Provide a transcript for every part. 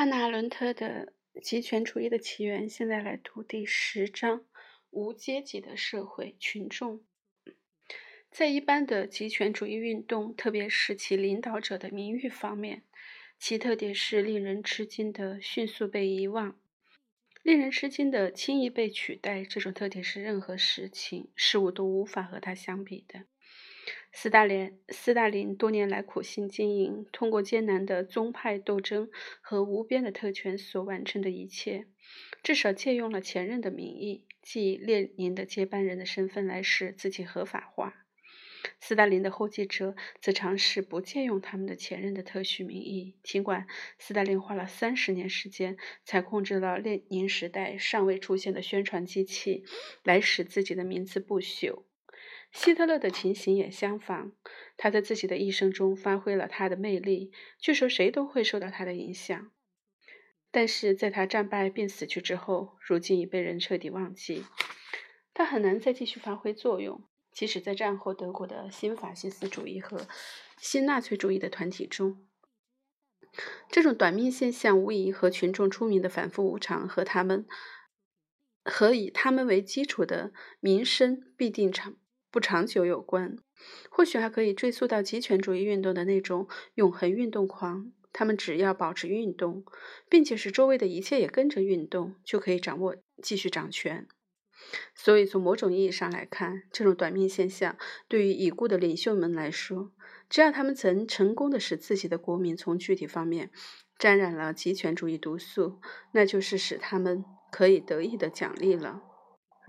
汉娜·伦特的《极权主义的起源》，现在来读第十章：无阶级的社会群众。在一般的极权主义运动，特别是其领导者的名誉方面，其特点是令人吃惊的迅速被遗忘，令人吃惊的轻易被取代。这种特点是任何事情、事物都无法和它相比的。斯大林，斯大林多年来苦心经营，通过艰难的宗派斗争和无边的特权所完成的一切，至少借用了前任的名义，即列宁的接班人的身份来使自己合法化。斯大林的后继者则尝试不借用他们的前任的特许名义，尽管斯大林花了三十年时间才控制了列宁时代尚未出现的宣传机器，来使自己的名字不朽。希特勒的情形也相反，他在自己的一生中发挥了他的魅力，据说谁都会受到他的影响。但是在他战败并死去之后，如今已被人彻底忘记，他很难再继续发挥作用。即使在战后德国的新法西斯主义和新纳粹主义的团体中，这种短命现象无疑和群众出名的反复无常和他们和以他们为基础的民生必定长。不长久有关，或许还可以追溯到极权主义运动的那种永恒运动狂。他们只要保持运动，并且使周围的一切也跟着运动，就可以掌握、继续掌权。所以，从某种意义上来看，这种短命现象对于已故的领袖们来说，只要他们曾成功的使自己的国民从具体方面沾染了极权主义毒素，那就是使他们可以得意的奖励了。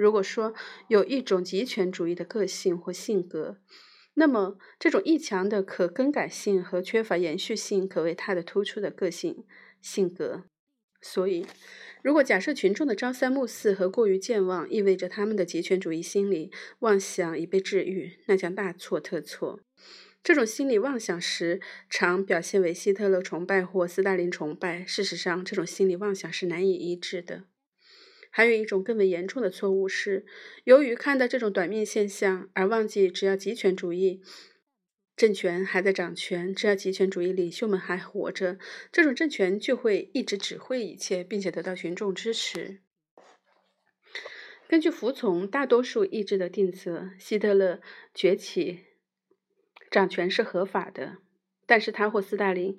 如果说有一种极权主义的个性或性格，那么这种异强的可更改性和缺乏延续性可谓他的突出的个性性格。所以，如果假设群众的朝三暮四和过于健忘意味着他们的极权主义心理妄想已被治愈，那将大错特错。这种心理妄想时常表现为希特勒崇拜或斯大林崇拜。事实上，这种心理妄想是难以医治的。还有一种更为严重的错误是，由于看到这种短命现象而忘记，只要极权主义政权还在掌权，只要极权主义领袖们还活着，这种政权就会一直指挥一切，并且得到群众支持。根据服从大多数意志的定则，希特勒崛起掌权是合法的，但是他或斯大林，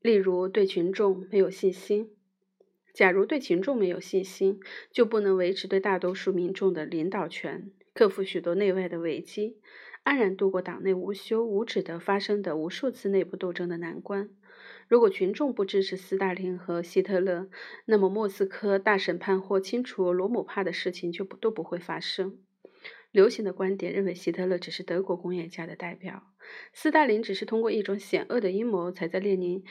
例如对群众没有信心。假如对群众没有信心，就不能维持对大多数民众的领导权，克服许多内外的危机，安然度过党内无休无止的发生的无数次内部斗争的难关。如果群众不支持斯大林和希特勒，那么莫斯科大审判或清除罗姆帕的事情就不都不会发生。流行的观点认为，希特勒只是德国工业家的代表，斯大林只是通过一种险恶的阴谋才在列宁。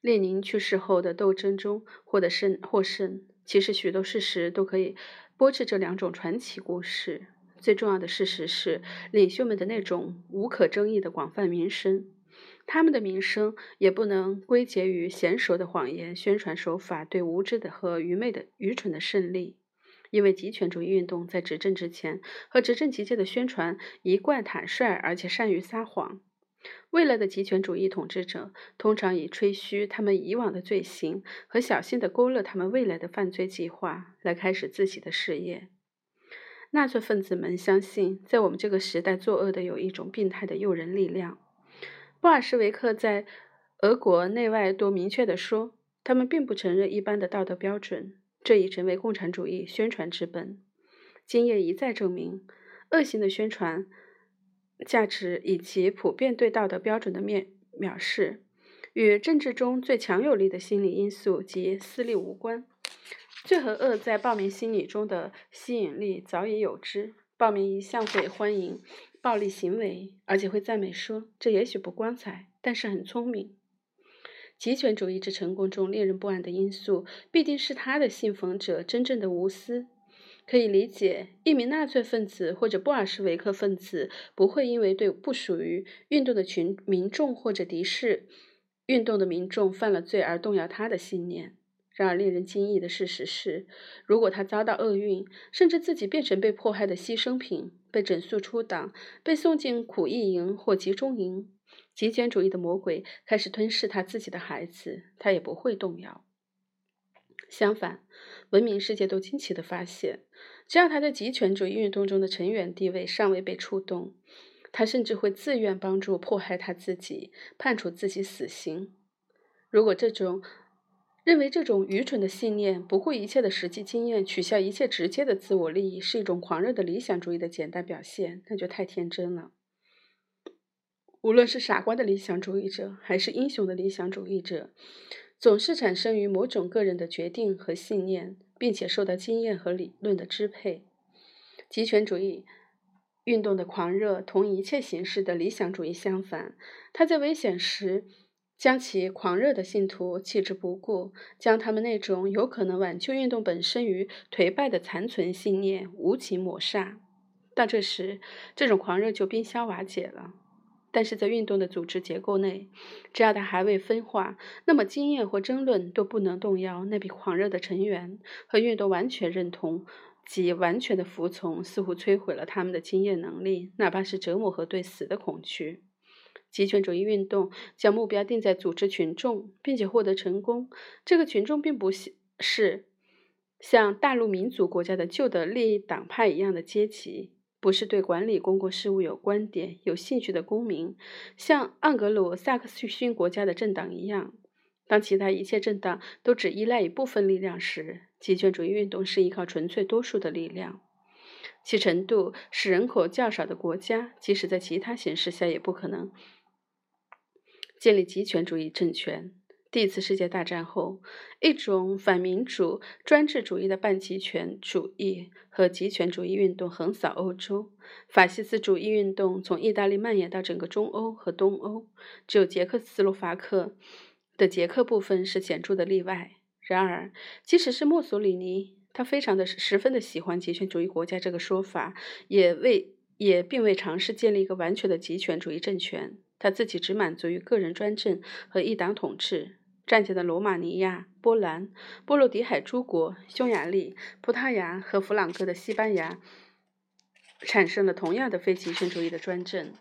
列宁去世后的斗争中获得胜获胜，其实许多事实都可以驳斥这两种传奇故事。最重要的事实是，领袖们的那种无可争议的广泛名声，他们的名声也不能归结于娴熟的谎言宣传手法对无知的和愚昧的愚蠢的胜利，因为极权主义运动在执政之前和执政期间的宣传一贯坦率而且善于撒谎。未来的极权主义统治者通常以吹嘘他们以往的罪行和小心地勾勒他们未来的犯罪计划来开始自己的事业。纳粹分子们相信，在我们这个时代作恶的有一种病态的诱人力量。布尔什维克在俄国内外都明确地说，他们并不承认一般的道德标准，这已成为共产主义宣传之本。经验一再证明，恶行的宣传。价值以及普遍对道德标准的面藐视，与政治中最强有力的心理因素及私利无关。罪和恶在暴民心理中的吸引力早已有之，暴民一向会欢迎暴力行为，而且会赞美说：“这也许不光彩，但是很聪明。”极权主义之成功中令人不安的因素，必定是他的信奉者真正的无私。可以理解，一名纳粹分子或者布尔什维克分子不会因为对不属于运动的群民众或者敌视运动的民众犯了罪而动摇他的信念。然而，令人惊异的事实是，如果他遭到厄运，甚至自己变成被迫害的牺牲品，被整肃出党，被送进苦役营或集中营，极权主义的魔鬼开始吞噬他自己的孩子，他也不会动摇。相反，文明世界都惊奇地发现，只要他在极权主义运动中的成员地位尚未被触动，他甚至会自愿帮助迫害他自己，判处自己死刑。如果这种认为这种愚蠢的信念、不顾一切的实际经验、取消一切直接的自我利益是一种狂热的理想主义的简单表现，那就太天真了。无论是傻瓜的理想主义者，还是英雄的理想主义者，总是产生于某种个人的决定和信念，并且受到经验和理论的支配。极权主义运动的狂热同一切形式的理想主义相反，它在危险时。将其狂热的信徒弃之不顾，将他们那种有可能挽救运动本身于颓败的残存信念无情抹杀。到这时，这种狂热就冰消瓦解了。但是在运动的组织结构内，只要它还未分化，那么经验或争论都不能动摇那批狂热的成员和运动完全认同及完全的服从，似乎摧毁了他们的经验能力，哪怕是折磨和对死的恐惧。极权主义运动将目标定在组织群众，并且获得成功。这个群众并不是像大陆民族国家的旧的利益党派一样的阶级，不是对管理公共事务有观点、有兴趣的公民，像盎格鲁撒克逊国家的政党一样。当其他一切政党都只依赖一部分力量时，极权主义运动是依靠纯粹多数的力量。其程度使人口较少的国家，即使在其他形势下，也不可能。建立极权主义政权。第一次世界大战后，一种反民主、专制主义的半极权主义和极权主义运动横扫欧洲。法西斯主义运动从意大利蔓延到整个中欧和东欧，只有捷克斯洛伐克的捷克部分是显著的例外。然而，即使是墨索里尼，他非常的十分的喜欢极权主义国家这个说法，也未也并未尝试建立一个完全的极权主义政权。他自己只满足于个人专政和一党统治。战前的罗马尼亚、波兰、波罗的海诸国、匈牙利、葡萄牙和弗朗哥的西班牙，产生了同样的非极权主义的专政。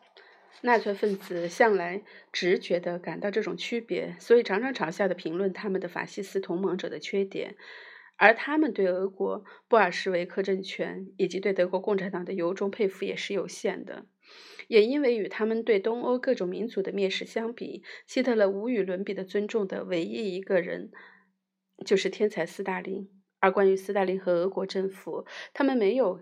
纳粹分子向来直觉地感到这种区别，所以常常嘲笑地评论他们的法西斯同盟者的缺点。而他们对俄国布尔什维克政权以及对德国共产党的由衷佩服也是有限的。也因为与他们对东欧各种民族的蔑视相比，希特勒无与伦比的尊重的唯一一个人，就是天才斯大林。而关于斯大林和俄国政府，他们没有，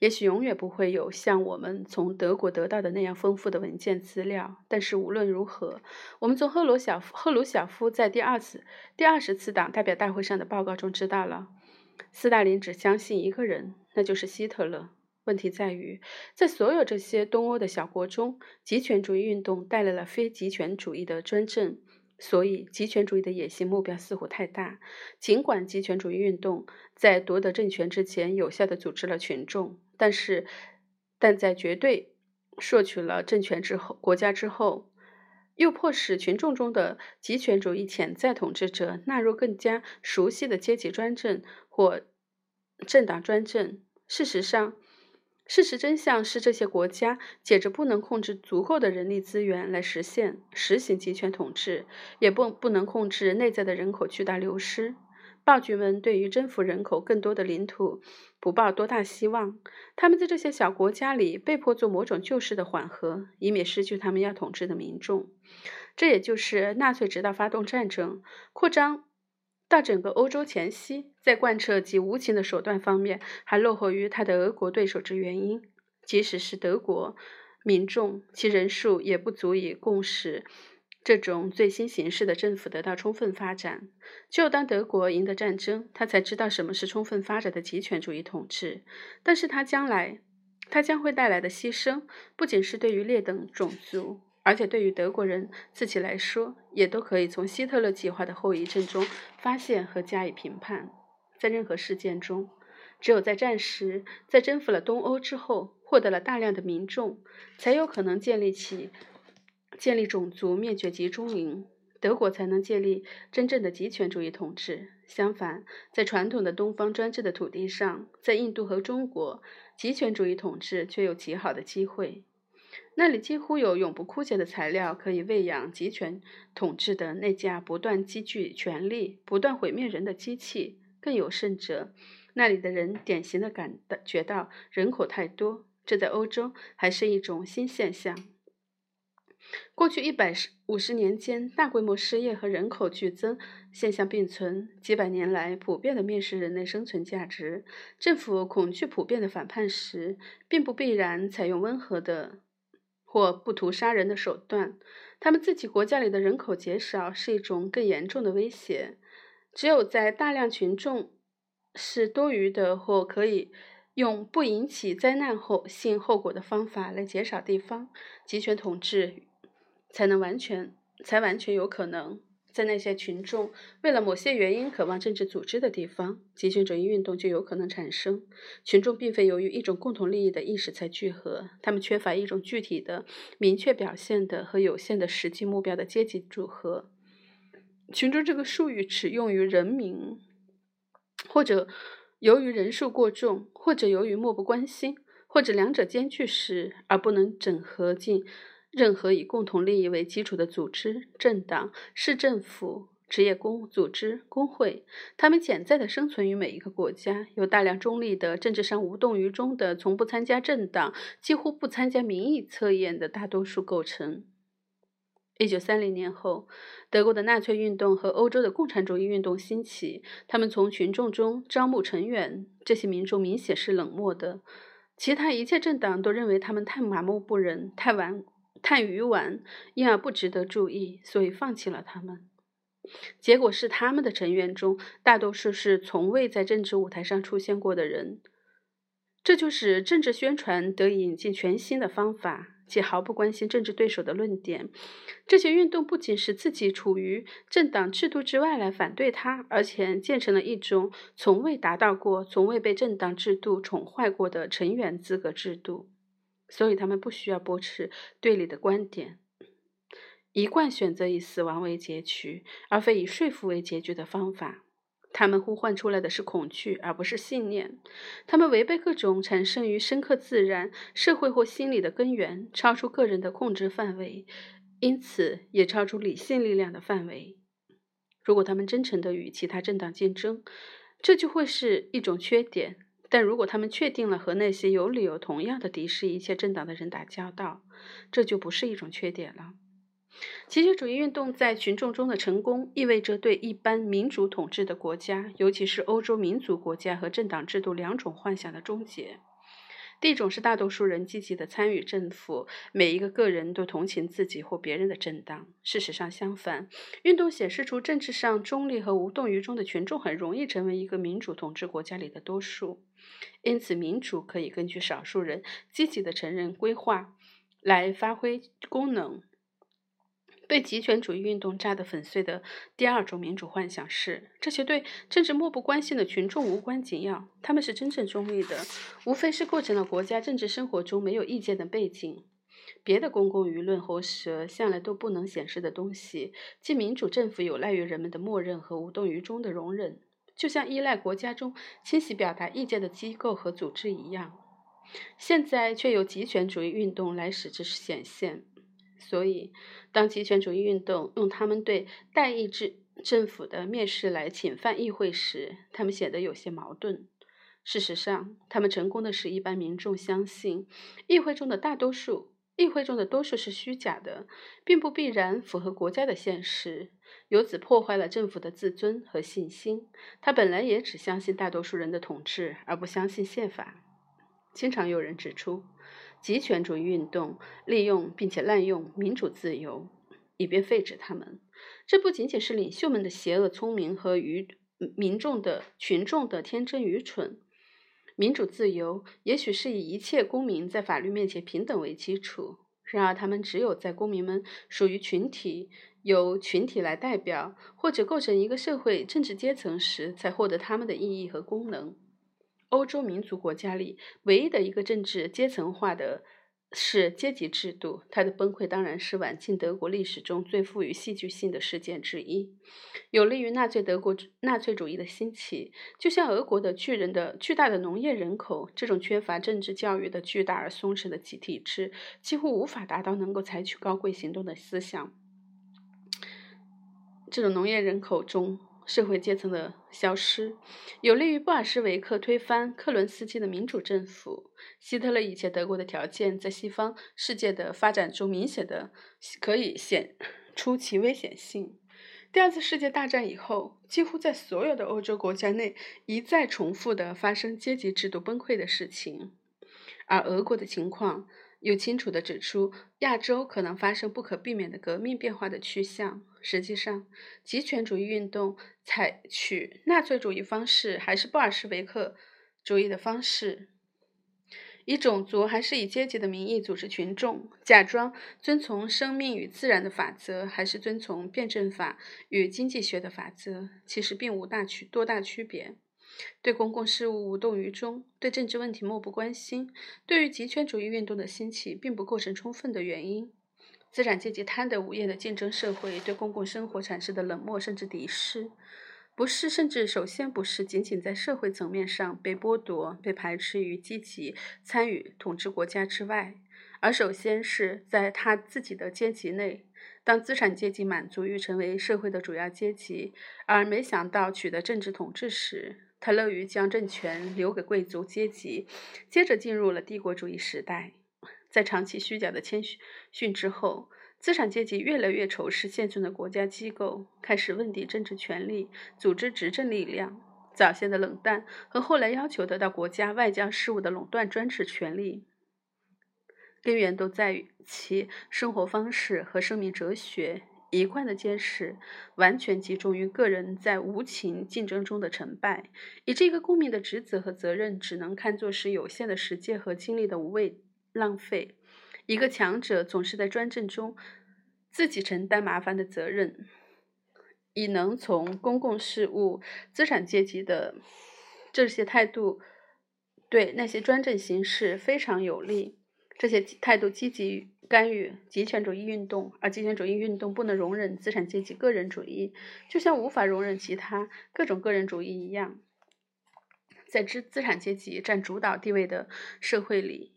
也许永远不会有像我们从德国得到的那样丰富的文件资料。但是无论如何，我们从赫鲁晓夫赫鲁晓夫在第二次第二十次党代表大会上的报告中知道了，斯大林只相信一个人，那就是希特勒。问题在于，在所有这些东欧的小国中，极权主义运动带来了非极权主义的专政，所以极权主义的野心目标似乎太大。尽管极权主义运动在夺得政权之前有效地组织了群众，但是，但在绝对摄取了政权之后，国家之后，又迫使群众中的极权主义潜在统治者纳入更加熟悉的阶级专政或政党专政。事实上，事实真相是，这些国家借着不能控制足够的人力资源来实现实行集权统治，也不不能控制内在的人口巨大流失。暴君们对于征服人口更多的领土不抱多大希望，他们在这些小国家里被迫做某种旧式的缓和，以免失去他们要统治的民众。这也就是纳粹直到发动战争扩张。到整个欧洲前夕，在贯彻及无情的手段方面，还落后于他的俄国对手之原因。即使是德国民众，其人数也不足以共使这种最新形式的政府得到充分发展。只有当德国赢得战争，他才知道什么是充分发展的极权主义统治。但是他将来，他将会带来的牺牲，不仅是对于劣等种族。而且对于德国人自己来说，也都可以从希特勒计划的后遗症中发现和加以评判。在任何事件中，只有在战时，在征服了东欧之后，获得了大量的民众，才有可能建立起建立种族灭绝集中营，德国才能建立真正的极权主义统治。相反，在传统的东方专制的土地上，在印度和中国，极权主义统治却有极好的机会。那里几乎有永不枯竭的材料，可以喂养集权统治的那架不断积聚权力、不断毁灭人的机器。更有甚者，那里的人典型的感觉到人口太多，这在欧洲还是一种新现象。过去一百五十年间，大规模失业和人口剧增现象并存。几百年来，普遍的蔑视人类生存价值。政府恐惧普遍的反叛时，并不必然采用温和的。或不图杀人的手段，他们自己国家里的人口减少是一种更严重的威胁。只有在大量群众是多余的，或可以用不引起灾难后性后果的方法来减少地方集权统治，才能完全才完全有可能。在那些群众为了某些原因渴望政治组织的地方，极权主义运动就有可能产生。群众并非由于一种共同利益的意识才聚合，他们缺乏一种具体的、明确表现的和有限的实际目标的阶级组合。群众这个术语只用于人民，或者由于人数过重，或者由于漠不关心，或者两者兼具时，而不能整合进。任何以共同利益为基础的组织、政党、市政府、职业工组织、工会，他们潜在的生存于每一个国家，由大量中立的、政治上无动于衷的、从不参加政党、几乎不参加民意测验的大多数构成。一九三零年后，德国的纳粹运动和欧洲的共产主义运动兴起，他们从群众中招募成员，这些民众明显是冷漠的，其他一切政党都认为他们太麻木不仁、太顽。太愚顽，因而不值得注意，所以放弃了他们。结果是，他们的成员中大多数是从未在政治舞台上出现过的人。这就使政治宣传得以引进全新的方法，且毫不关心政治对手的论点。这些运动不仅使自己处于政党制度之外来反对他，而且建成了一种从未达到过、从未被政党制度宠坏过的成员资格制度。所以，他们不需要驳斥对立的观点，一贯选择以死亡为结局，而非以说服为结局的方法。他们呼唤出来的是恐惧，而不是信念。他们违背各种产生于深刻自然、社会或心理的根源，超出个人的控制范围，因此也超出理性力量的范围。如果他们真诚地与其他政党竞争，这就会是一种缺点。但如果他们确定了和那些有理由同样的敌视一切政党的人打交道，这就不是一种缺点了。集权主义运动在群众中的成功，意味着对一般民主统治的国家，尤其是欧洲民族国家和政党制度两种幻想的终结。第一种是大多数人积极的参与政府，每一个个人都同情自己或别人的政党。事实上，相反，运动显示出政治上中立和无动于衷的群众很容易成为一个民主统治国家里的多数。因此，民主可以根据少数人积极的承认规划来发挥功能。被极权主义运动炸得粉碎的第二种民主幻想是：这些对政治漠不关心的群众无关紧要，他们是真正中立的，无非是构成了国家政治生活中没有意见的背景。别的公共舆论喉舌向来都不能显示的东西，即民主政府有赖于人们的默认和无动于衷的容忍，就像依赖国家中清晰表达意见的机构和组织一样。现在却由极权主义运动来使之显现。所以，当极权主义运动用他们对代议制政府的蔑视来侵犯议会时，他们显得有些矛盾。事实上，他们成功的使一般民众相信，议会中的大多数，议会中的多数是虚假的，并不必然符合国家的现实，由此破坏了政府的自尊和信心。他本来也只相信大多数人的统治，而不相信宪法。经常有人指出。极权主义运动利用并且滥用民主自由，以便废止他们。这不仅仅是领袖们的邪恶聪明和愚民众的群众的天真愚蠢。民主自由也许是以一切公民在法律面前平等为基础，然而他们只有在公民们属于群体、由群体来代表或者构成一个社会政治阶层时，才获得他们的意义和功能。欧洲民族国家里唯一的一个政治阶层化的是阶级制度，它的崩溃当然是晚清德国历史中最富于戏剧性的事件之一，有利于纳粹德国纳粹主义的兴起。就像俄国的巨人的巨大的农业人口，这种缺乏政治教育的巨大而松弛的集体制，几乎无法达到能够采取高贵行动的思想。这种农业人口中。社会阶层的消失，有利于布尔什维克推翻克伦斯基的民主政府。希特勒以前德国的条件，在西方世界的发展中明显的可以显出其危险性。第二次世界大战以后，几乎在所有的欧洲国家内一再重复的发生阶级制度崩溃的事情，而俄国的情况。又清楚地指出，亚洲可能发生不可避免的革命变化的趋向。实际上，极权主义运动采取纳粹主义方式，还是布尔什维克主义的方式，以种族还是以阶级的名义组织群众，假装遵从生命与自然的法则，还是遵从辩证法与经济学的法则，其实并无大区多大区别。对公共事务无动于衷，对政治问题漠不关心，对于极权主义运动的兴起并不构成充分的原因。资产阶级贪得无厌的竞争社会对公共生活产生的冷漠甚至敌视，不是甚至首先不是仅仅在社会层面上被剥夺、被排斥于积极参与统治国家之外，而首先是在他自己的阶级内。当资产阶级满足于成为社会的主要阶级，而没想到取得政治统治时，他乐于将政权留给贵族阶级，接着进入了帝国主义时代。在长期虚假的谦逊之后，资产阶级越来越仇视现存的国家机构，开始问鼎政治权力，组织执政力量。早先的冷淡和后来要求得到国家外交事务的垄断专制权利，根源都在于其生活方式和生命哲学。一贯的坚持完全集中于个人在无情竞争中的成败，以这个公民的职责和责任只能看作是有限的时间和精力的无谓浪费。一个强者总是在专政中自己承担麻烦的责任，以能从公共事务、资产阶级的这些态度对那些专政形式非常有利。这些态度积极干预极权主义运动，而极权主义运动不能容忍资产阶级个人主义，就像无法容忍其他各种个人主义一样。在资资产阶级占主导地位的社会里，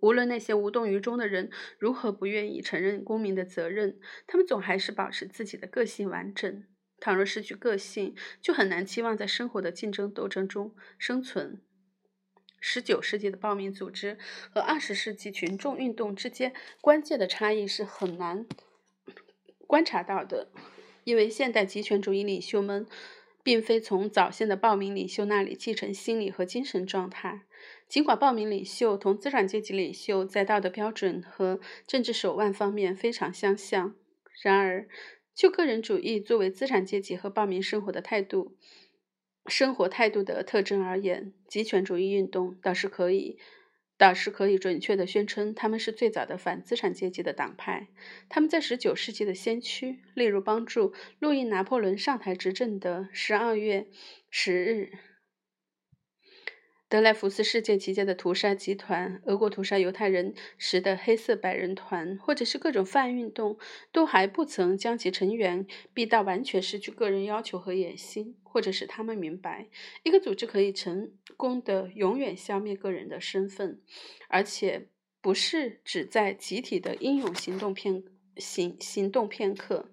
无论那些无动于衷的人如何不愿意承认公民的责任，他们总还是保持自己的个性完整。倘若失去个性，就很难期望在生活的竞争斗争中生存。十九世纪的暴民组织和二十世纪群众运动之间关键的差异是很难观察到的，因为现代极权主义领袖们并非从早先的暴民领袖那里继承心理和精神状态。尽管暴民领袖同资产阶级领袖在道德标准和政治手腕方面非常相像，然而就个人主义作为资产阶级和暴民生活的态度。生活态度的特征而言，极权主义运动倒是可以，倒是可以准确地宣称他们是最早的反资产阶级的党派。他们在十九世纪的先驱，例如帮助路易拿破仑上台执政的十二月十日。德莱福斯事件期间的屠杀集团、俄国屠杀犹太人时的黑色百人团，或者是各种泛运动，都还不曾将其成员逼到完全失去个人要求和野心，或者使他们明白，一个组织可以成功的永远消灭个人的身份，而且不是只在集体的英勇行动片行行动片刻。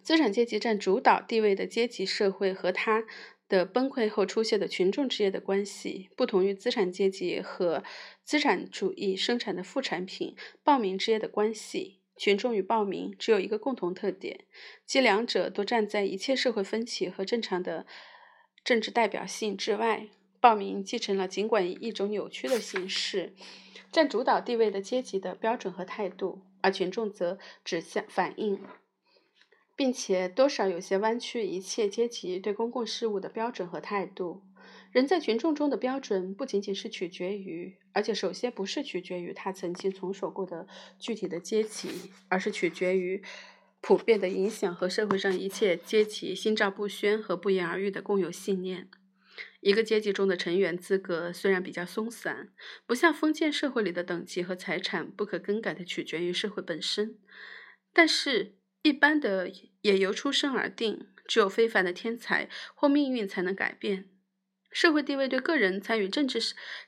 资产阶级占主导地位的阶级社会和他。的崩溃后出现的群众之间的关系，不同于资产阶级和资产主义生产的副产品暴民之间的关系。群众与暴民只有一个共同特点，即两者都站在一切社会分歧和正常的政治代表性之外。暴民继承了尽管以一种扭曲的形式占主导地位的阶级的标准和态度，而群众则只向反映。并且多少有些弯曲一切阶级对公共事务的标准和态度。人在群众中的标准不仅仅是取决于，而且首先不是取决于他曾经从属过的具体的阶级，而是取决于普遍的影响和社会上一切阶级心照不宣和不言而喻的共有信念。一个阶级中的成员资格虽然比较松散，不像封建社会里的等级和财产不可更改的取决于社会本身，但是，一般的也由出生而定。只有非凡的天才或命运才能改变社会地位，对个人参与政治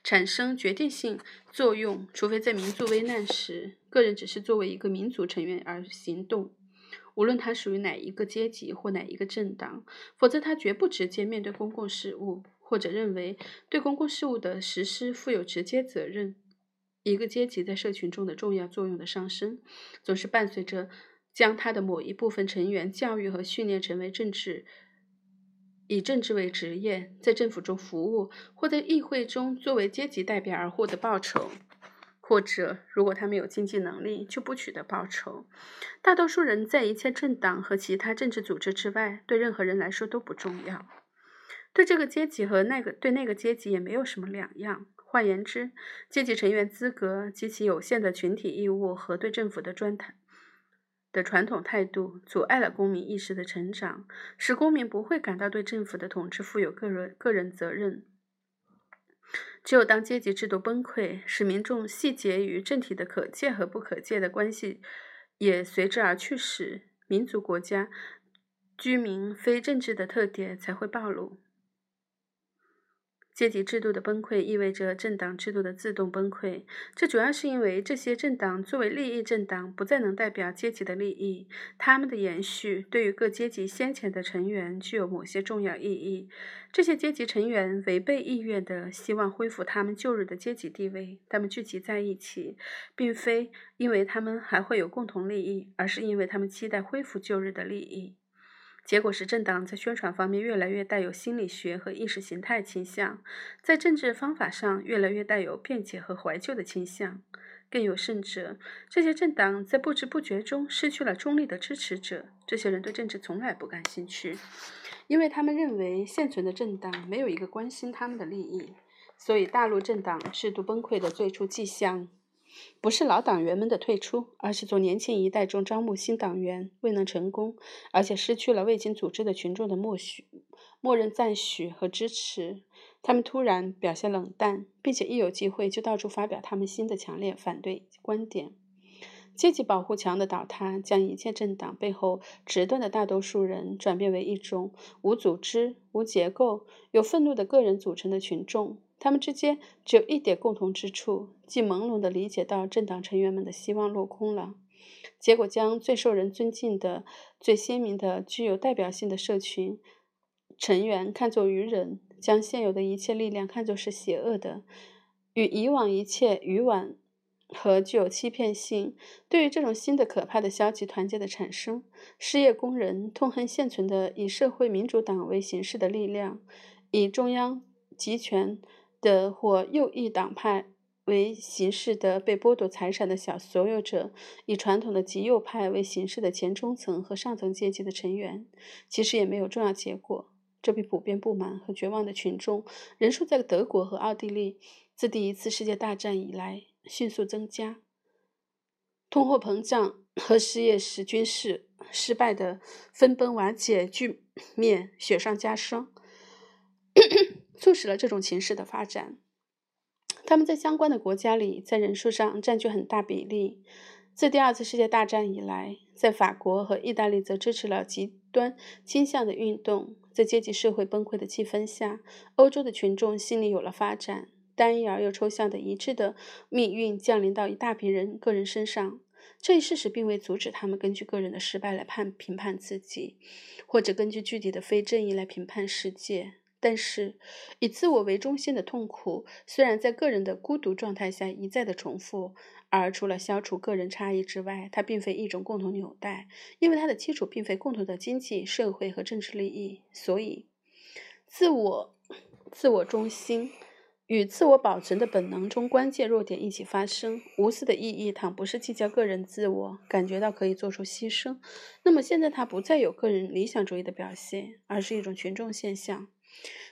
产生决定性作用。除非在民族危难时，个人只是作为一个民族成员而行动。无论他属于哪一个阶级或哪一个政党，否则他绝不直接面对公共事务，或者认为对公共事务的实施负有直接责任。一个阶级在社群中的重要作用的上升，总是伴随着将他的某一部分成员教育和训练成为政治，以政治为职业，在政府中服务，或在议会中作为阶级代表而获得报酬。或者，如果他没有经济能力，就不取得报酬。大多数人在一切政党和其他政治组织之外，对任何人来说都不重要。对这个阶级和那个对那个阶级也没有什么两样。换言之，阶级成员资格及其有限的群体义务和对政府的专谈的传统态度，阻碍了公民意识的成长，使公民不会感到对政府的统治负有个人个人责任。只有当阶级制度崩溃，使民众细节与政体的可借和不可借的关系也随之而去时，民族国家居民非政治的特点才会暴露。阶级制度的崩溃意味着政党制度的自动崩溃，这主要是因为这些政党作为利益政党不再能代表阶级的利益，他们的延续对于各阶级先前的成员具有某些重要意义。这些阶级成员违背意愿地希望恢复他们旧日的阶级地位，他们聚集在一起，并非因为他们还会有共同利益，而是因为他们期待恢复旧日的利益。结果是，政党在宣传方面越来越带有心理学和意识形态倾向，在政治方法上越来越带有辩解和怀旧的倾向。更有甚者，这些政党在不知不觉中失去了中立的支持者。这些人对政治从来不感兴趣，因为他们认为现存的政党没有一个关心他们的利益。所以，大陆政党制度崩溃的最初迹象。不是老党员们的退出，而是从年轻一代中招募新党员未能成功，而且失去了未经组织的群众的默许、默认赞许和支持。他们突然表现冷淡，并且一有机会就到处发表他们新的强烈反对观点。阶级保护墙的倒塌，将一切政党背后直断的大多数人转变为一种无组织、无结构、有愤怒的个人组成的群众。他们之间只有一点共同之处，即朦胧地理解到政党成员们的希望落空了。结果将最受人尊敬的、最鲜明的、具有代表性的社群成员看作愚人，将现有的一切力量看作是邪恶的，与以往一切愚顽和具有欺骗性。对于这种新的可怕的消极团结的产生，失业工人痛恨现存的以社会民主党为形式的力量，以中央集权。的或右翼党派为形式的被剥夺财产的小所有者，以传统的极右派为形式的前中层和上层阶级的成员，其实也没有重要结果。这批普遍不满和绝望的群众人数在德国和奥地利自第一次世界大战以来迅速增加。通货膨胀和失业使军事失败的分崩瓦解局面雪上加霜。促使了这种形势的发展。他们在相关的国家里，在人数上占据很大比例。自第二次世界大战以来，在法国和意大利则支持了极端倾向的运动。在阶级社会崩溃的气氛下，欧洲的群众心里有了发展。单一而又抽象的一致的命运降临到一大批人个人身上。这一事实并未阻止他们根据个人的失败来判评判自己，或者根据具体的非正义来评判世界。但是，以自我为中心的痛苦，虽然在个人的孤独状态下一再的重复，而除了消除个人差异之外，它并非一种共同纽带，因为它的基础并非共同的经济社会和政治利益。所以，自我、自我中心与自我保存的本能中关键弱点一起发生。无私的意义，倘不是计较个人自我，感觉到可以做出牺牲，那么现在它不再有个人理想主义的表现，而是一种群众现象。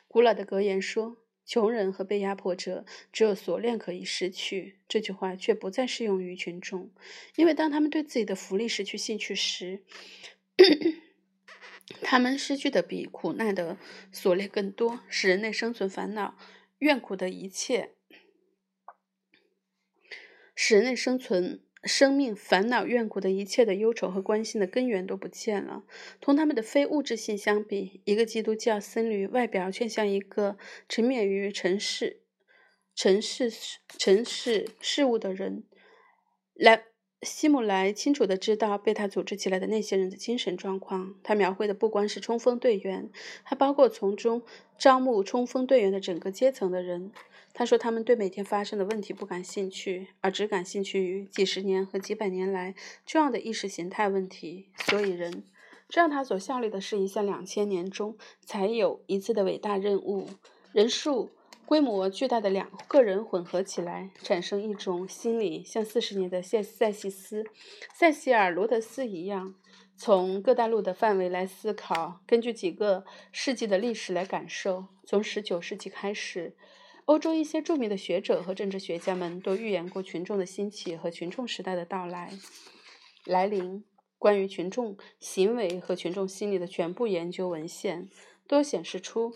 古老的格言说：“穷人和被压迫者只有锁链可以失去。”这句话却不再适用于群众，因为当他们对自己的福利失去兴趣时，他们失去的比苦难的锁链更多，使人类生存烦恼、怨苦的一切，使人类生存。生命烦恼、怨苦的一切的忧愁和关心的根源都不见了。同他们的非物质性相比，一个基督教僧侣外表却像一个沉湎于尘世、尘世、尘世事物的人。来，希姆莱清楚地知道被他组织起来的那些人的精神状况。他描绘的不光是冲锋队员，还包括从中招募冲锋队员的整个阶层的人。他说：“他们对每天发生的问题不感兴趣，而只感兴趣于几十年和几百年来重要的意识形态问题。所以，人，这让他所效力的是一项两千年中才有一次的伟大任务。人数规模巨大的两个人混合起来，产生一种心理，像四十年的塞塞西斯、塞西尔·罗德斯一样，从各大陆的范围来思考，根据几个世纪的历史来感受。从十九世纪开始。”欧洲一些著名的学者和政治学家们都预言过群众的兴起和群众时代的到来来临。关于群众行为和群众心理的全部研究文献都显示出，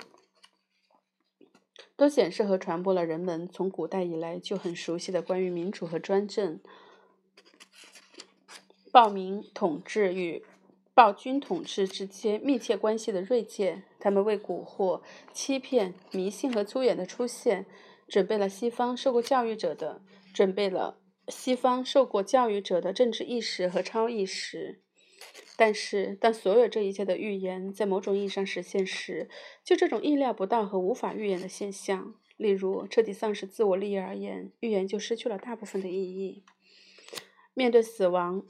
都显示和传播了人们从古代以来就很熟悉的关于民主和专政、暴民统治与。暴君统治之间密切关系的锐见，他们为蛊惑、欺骗、迷信和粗眼的出现，准备了西方受过教育者的准备了西方受过教育者的政治意识和超意识。但是，当所有这一切的预言在某种意义上实现时，就这种意料不到和无法预言的现象，例如彻底丧失自我利益而言，预言就失去了大部分的意义。面对死亡。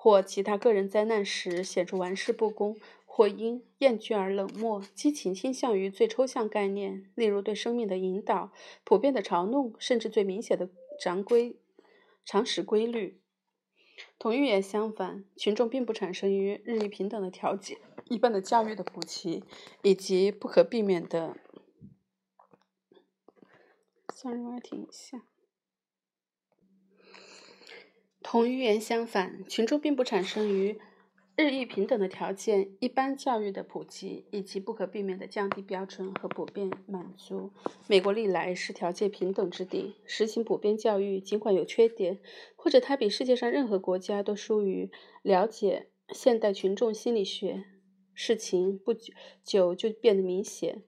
或其他个人灾难时显出玩世不恭，或因厌倦而冷漠，激情倾向于最抽象概念，例如对生命的引导、普遍的嘲弄，甚至最明显的常规、常识规律。同预言相反，群众并不产生于日益平等的调节、一般的教育的普及，以及不可避免的。算了，我停一下。同预言相反，群众并不产生于日益平等的条件、一般教育的普及以及不可避免的降低标准和普遍满足。美国历来是条件平等之地，实行普遍教育尽管有缺点，或者它比世界上任何国家都疏于了解现代群众心理学。事情不久就变得明显，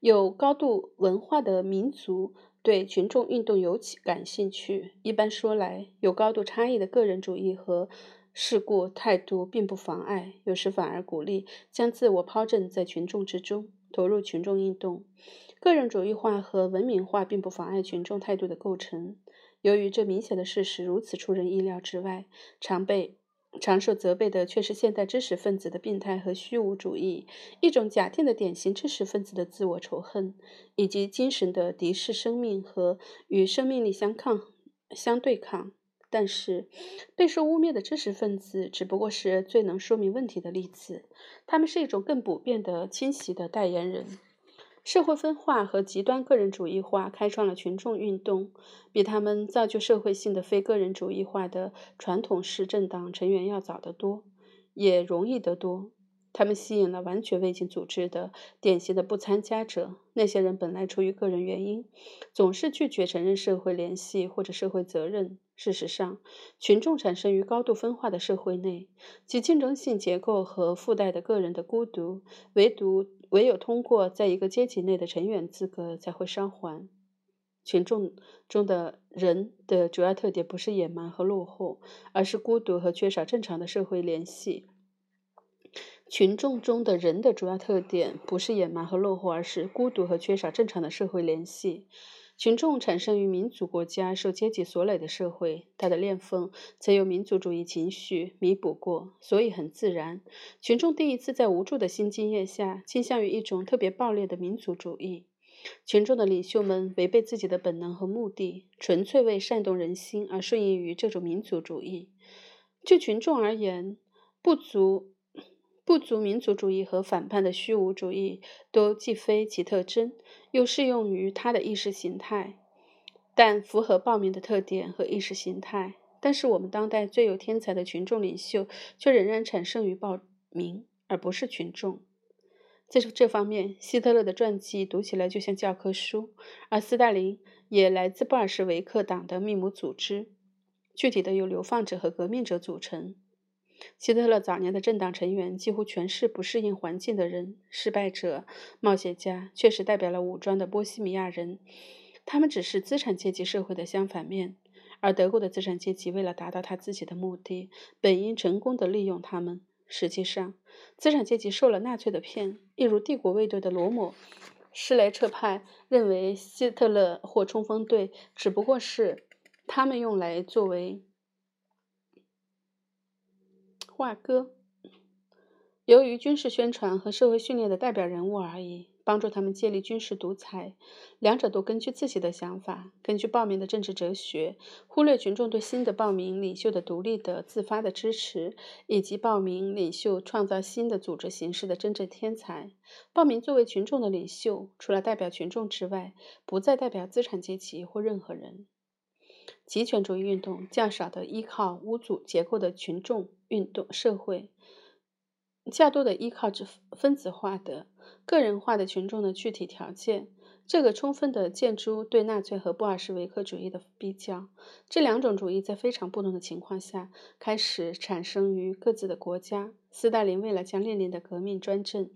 有高度文化的民族。对群众运动尤其感兴趣。一般说来，有高度差异的个人主义和事故态度并不妨碍，有时反而鼓励将自我抛掷在群众之中，投入群众运动。个人主义化和文明化并不妨碍群众态度的构成。由于这明显的事实如此出人意料之外，常被。常受责备的却是现代知识分子的病态和虚无主义，一种假定的典型知识分子的自我仇恨，以及精神的敌视生命和与生命力相抗、相对抗。但是，备受污蔑的知识分子只不过是最能说明问题的例子，他们是一种更普遍的侵袭的代言人。社会分化和极端个人主义化开创了群众运动，比他们造就社会性的非个人主义化的传统式政党成员要早得多，也容易得多。他们吸引了完全未经组织的典型的不参加者。那些人本来出于个人原因，总是拒绝承认社会联系或者社会责任。事实上，群众产生于高度分化的社会内，其竞争性结构和附带的个人的孤独，唯独唯有通过在一个阶级内的成员资格，才会伤还。群众中的人的主要特点不是野蛮和落后，而是孤独和缺少正常的社会联系。群众中的人的主要特点不是野蛮和落后，而是孤独和缺少正常的社会联系。群众产生于民族国家受阶级所累的社会，他的裂缝曾有民族主义情绪弥补过，所以很自然。群众第一次在无助的新经验下倾向于一种特别暴烈的民族主义。群众的领袖们违背自己的本能和目的，纯粹为煽动人心而顺应于这种民族主义。就群众而言，不足。不足民族主义和反叛的虚无主义都既非其特征，又适用于他的意识形态，但符合暴民的特点和意识形态。但是，我们当代最有天才的群众领袖却仍然产生于暴民。而不是群众。在这方面，希特勒的传记读起来就像教科书，而斯大林也来自布尔什维克党的密谋组织，具体的由流放者和革命者组成。希特勒早年的政党成员几乎全是不适应环境的人，失败者、冒险家，确实代表了武装的波西米亚人。他们只是资产阶级社会的相反面，而德国的资产阶级为了达到他自己的目的，本应成功地利用他们。实际上，资产阶级受了纳粹的骗，一如帝国卫队的罗姆施莱彻派认为，希特勒或冲锋队只不过是他们用来作为画歌，由于军事宣传和社会训练的代表人物而已。帮助他们建立军事独裁，两者都根据自己的想法，根据报名的政治哲学，忽略群众对新的报名领袖的独立的、自发的支持，以及报名领袖创造新的组织形式的真正天才。报名作为群众的领袖，除了代表群众之外，不再代表资产阶级或任何人。极权主义运动较少的依靠无组结构的群众运动社会。较多的依靠着分子化的、个人化的群众的具体条件，这个充分的建筑对纳粹和布尔什维克主义的比较。这两种主义在非常不同的情况下开始产生于各自的国家。斯大林为了将列宁的革命专政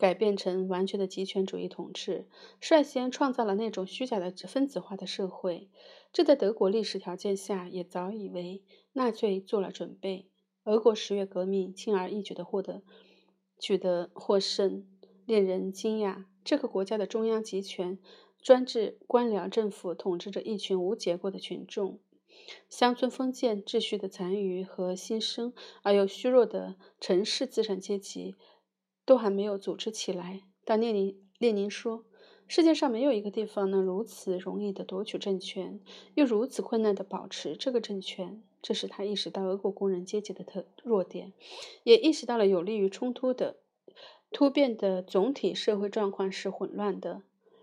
改变成完全的集权主义统治，率先创造了那种虚假的分子化的社会。这在德国历史条件下也早已为纳粹做了准备。俄国十月革命轻而易举地获得取得获胜，令人惊讶。这个国家的中央集权专制官僚政府统治着一群无结构的群众，乡村封建秩序的残余和新生而又虚弱的城市资产阶级都还没有组织起来。当列宁列宁说：“世界上没有一个地方能如此容易地夺取政权，又如此困难地保持这个政权。”这使他意识到俄国工人阶级的特弱点，也意识到了有利于冲突的突变的总体社会状况是混乱的。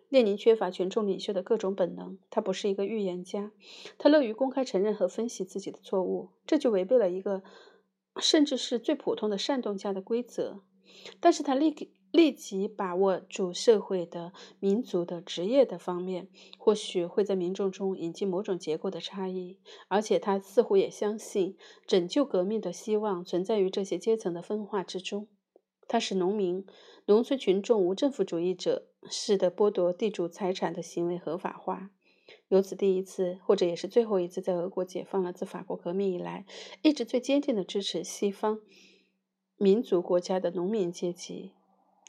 列宁缺乏群众领袖的各种本能，他不是一个预言家，他乐于公开承认和分析自己的错误，这就违背了一个甚至是最普通的煽动家的规则。但是他立立即把握住社会的、民族的、职业的方面，或许会在民众中引进某种结构的差异。而且他似乎也相信，拯救革命的希望存在于这些阶层的分化之中。他使农民、农村群众、无政府主义者似的剥夺地主财产的行为合法化。由此，第一次，或者也是最后一次，在俄国解放了自法国革命以来，一直最坚定的支持西方民族国家的农民阶级。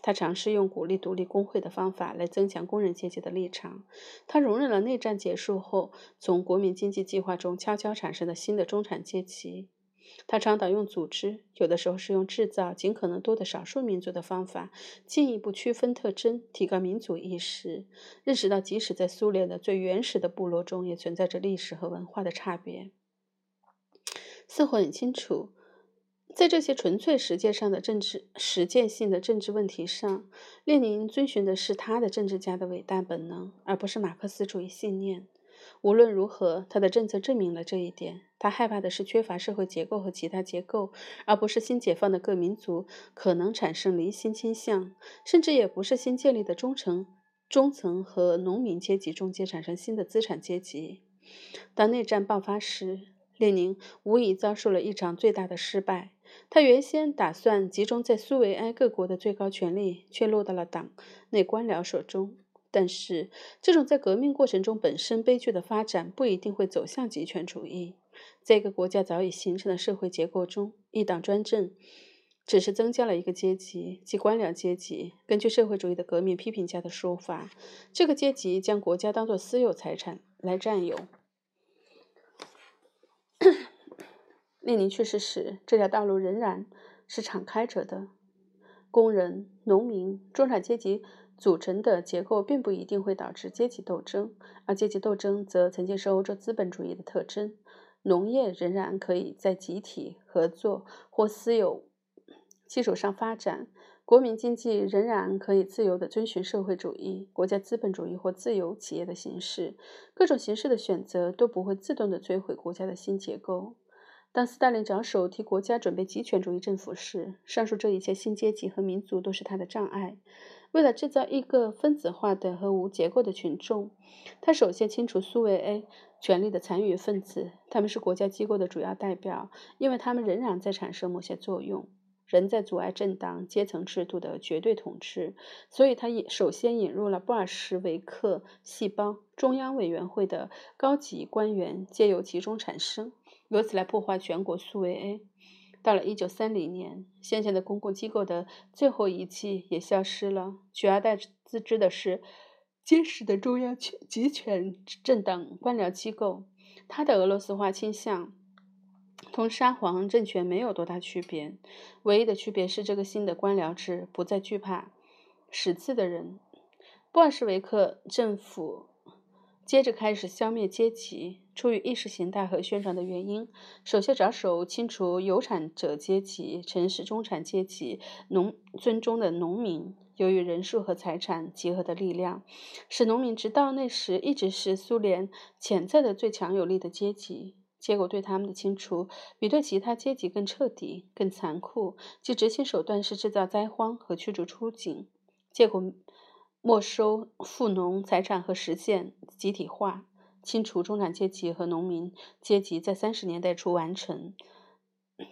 他尝试用鼓励独立工会的方法来增强工人阶级的立场。他容忍了内战结束后从国民经济计划中悄悄产生的新的中产阶级。他倡导用组织，有的时候是用制造尽可能多的少数民族的方法，进一步区分特征，提高民族意识，认识到即使在苏联的最原始的部落中，也存在着历史和文化的差别。似乎很清楚。在这些纯粹实践上的政治实践性的政治问题上，列宁遵循的是他的政治家的伟大本能，而不是马克思主义信念。无论如何，他的政策证明了这一点。他害怕的是缺乏社会结构和其他结构，而不是新解放的各民族可能产生离心倾向，甚至也不是新建立的中层、中层和农民阶级中间产生新的资产阶级。当内战爆发时，列宁无疑遭受了一场最大的失败。他原先打算集中在苏维埃各国的最高权力，却落到了党内官僚手中。但是，这种在革命过程中本身悲剧的发展，不一定会走向极权主义。在一个国家早已形成的社会结构中，一党专政只是增加了一个阶级，即官僚阶级。根据社会主义的革命批评家的说法，这个阶级将国家当作私有财产来占有。列宁去世时，这条道路仍然是敞开着的。工人、农民、中产阶级组成的结构并不一定会导致阶级斗争，而阶级斗争则曾经是欧洲资本主义的特征。农业仍然可以在集体合作或私有基础上发展，国民经济仍然可以自由地遵循社会主义、国家资本主义或自由企业的形式。各种形式的选择都不会自动地摧毁国家的新结构。当斯大林着手替国家准备极权主义政府时，上述这一切新阶级和民族都是他的障碍。为了制造一个分子化的和无结构的群众，他首先清除苏维埃权力的残余分子，他们是国家机构的主要代表，因为他们仍然在产生某些作用，仍在阻碍政党阶层制度的绝对统治。所以，他引首先引入了布尔什维克细胞中央委员会的高级官员，借由其中产生，由此来破坏全国苏维埃。到了1930年，先前的公共机构的最后一季也消失了，取而代之的是坚实的中央集权政党官僚机构。他的俄罗斯化倾向同沙皇政权没有多大区别，唯一的区别是这个新的官僚制不再惧怕识字的人。布尔什维克政府接着开始消灭阶级。出于意识形态和宣传的原因，首先着手清除有产者阶级、城市中产阶级、农村中的农民。由于人数和财产结合的力量，使农民直到那时一直是苏联潜在的最强有力的阶级。结果对他们的清除比对其他阶级更彻底、更残酷。其执行手段是制造灾荒和驱逐出境，结果没收富农财产和实现集体化。清除中产阶级和农民阶级在三十年代初完成，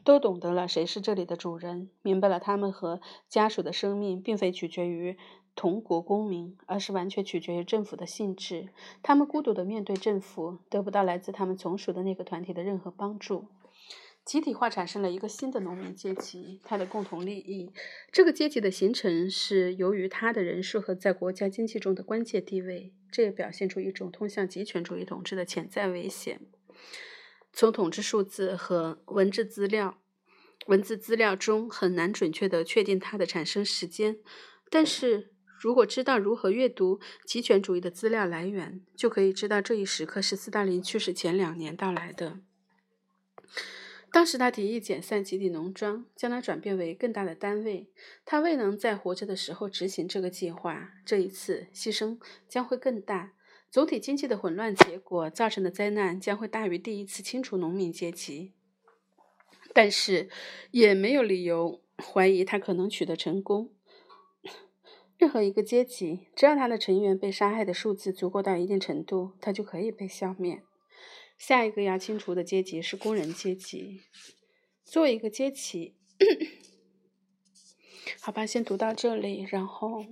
都懂得了谁是这里的主人，明白了他们和家属的生命并非取决于同国公民，而是完全取决于政府的性质。他们孤独地面对政府，得不到来自他们从属的那个团体的任何帮助。集体化产生了一个新的农民阶级，他的共同利益。这个阶级的形成是由于他的人数和在国家经济中的关键地位。这也表现出一种通向极权主义统治的潜在危险。从统治数字和文字资料、文字资料中很难准确地确定它的产生时间，但是如果知道如何阅读极权主义的资料来源，就可以知道这一时刻是斯大林去世前两年到来的。当时他提议解散集体农庄，将它转变为更大的单位。他未能在活着的时候执行这个计划，这一次牺牲将会更大。总体经济的混乱结果造成的灾难将会大于第一次清除农民阶级。但是，也没有理由怀疑他可能取得成功。任何一个阶级，只要他的成员被杀害的数字足够到一定程度，他就可以被消灭。下一个要清除的阶级是工人阶级。做一个阶级，好吧，先读到这里，然后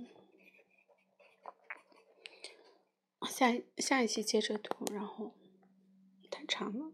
下下一期接着读，然后太长了。